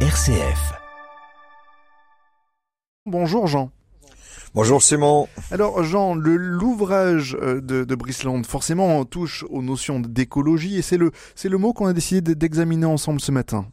RCF. Bonjour Jean. Bonjour Simon. Alors Jean, le- l'ouvrage euh, de, de Brisland forcément touche aux notions d'écologie et c'est le, c'est le mot qu'on a décidé d'examiner ensemble ce matin.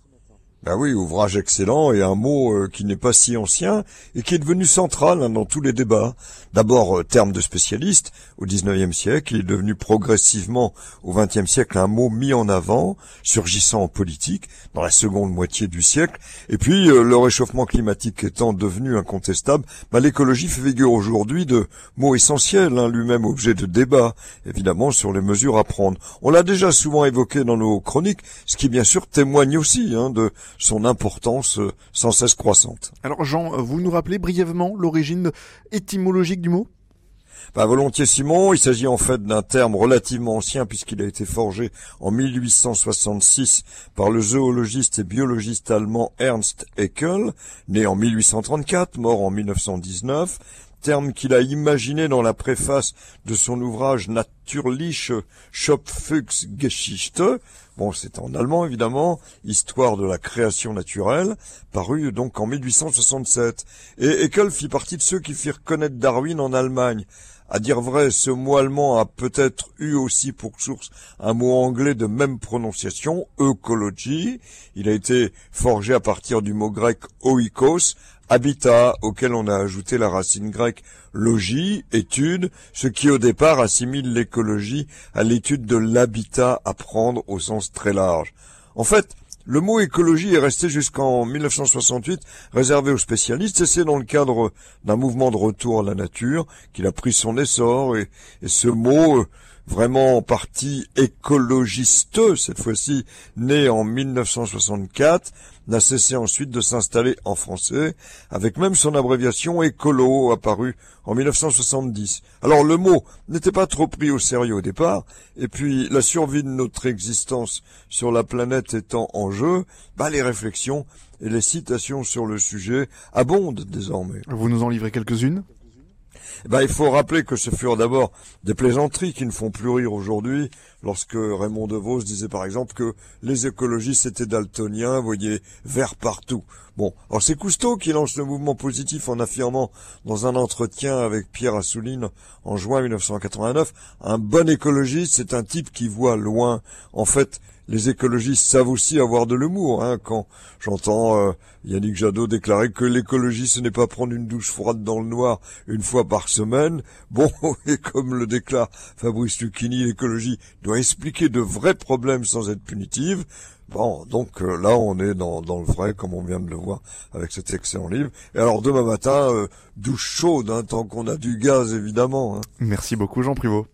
Ben oui, ouvrage excellent et un mot euh, qui n'est pas si ancien et qui est devenu central hein, dans tous les débats. D'abord, euh, terme de spécialiste, au XIXe siècle, il est devenu progressivement au XXe siècle un mot mis en avant, surgissant en politique dans la seconde moitié du siècle. Et puis, euh, le réchauffement climatique étant devenu incontestable, ben, l'écologie fait figure aujourd'hui de mot essentiel, hein, lui-même objet de débat, évidemment, sur les mesures à prendre. On l'a déjà souvent évoqué dans nos chroniques, ce qui bien sûr témoigne aussi hein, de son importance euh, sans cesse croissante. Alors Jean, euh, vous nous rappelez brièvement l'origine étymologique du mot? Bah, volontiers Simon, il s'agit en fait d'un terme relativement ancien puisqu'il a été forgé en 1866 par le zoologiste et biologiste allemand Ernst Haeckel, né en 1834, mort en 1919, terme qu'il a imaginé dans la préface de son ouvrage Natürliche Schöpfungsgeschichte, bon c'est en allemand évidemment, Histoire de la création naturelle, paru donc en 1867. Et Haeckel fit partie de ceux qui firent connaître Darwin en Allemagne. À dire vrai, ce mot allemand a peut-être eu aussi pour source un mot anglais de même prononciation, ecology. Il a été forgé à partir du mot grec oikos, habitat, auquel on a ajouté la racine grecque logis, étude, ce qui au départ assimile l'écologie à l'étude de l'habitat à prendre au sens très large. En fait, le mot écologie est resté jusqu'en 1968 réservé aux spécialistes et c'est dans le cadre d'un mouvement de retour à la nature qu'il a pris son essor et, et ce mot euh, vraiment en partie écologiste, cette fois-ci né en 1964, n'a cessé ensuite de s'installer en français, avec même son abréviation écolo apparue en 1970. Alors le mot n'était pas trop pris au sérieux au départ, et puis la survie de notre existence sur la planète étant en jeu, bah les réflexions et les citations sur le sujet abondent désormais. Vous nous en livrez quelques-unes? Ben, il faut rappeler que ce furent d'abord des plaisanteries qui ne font plus rire aujourd'hui, lorsque Raymond DeVos disait par exemple que les écologistes étaient daltoniens, voyez, vert partout. Bon, alors c'est Cousteau qui lance le mouvement positif en affirmant dans un entretien avec Pierre Assouline en juin 1989, un bon écologiste, c'est un type qui voit loin. En fait, les écologistes savent aussi avoir de l'humour. Hein, quand j'entends euh, Yannick Jadot déclarer que l'écologie, ce n'est pas prendre une douche froide dans le noir une fois par semaine. Bon, et comme le déclare Fabrice Lucchini, l'écologie doit expliquer de vrais problèmes sans être punitive. Bon, donc euh, là, on est dans, le vrai, comme on vient de le voir avec cet excellent livre. Et alors, demain matin, euh, douche chaude, hein, tant qu'on a du gaz, évidemment. hein. Merci beaucoup Jean Privot.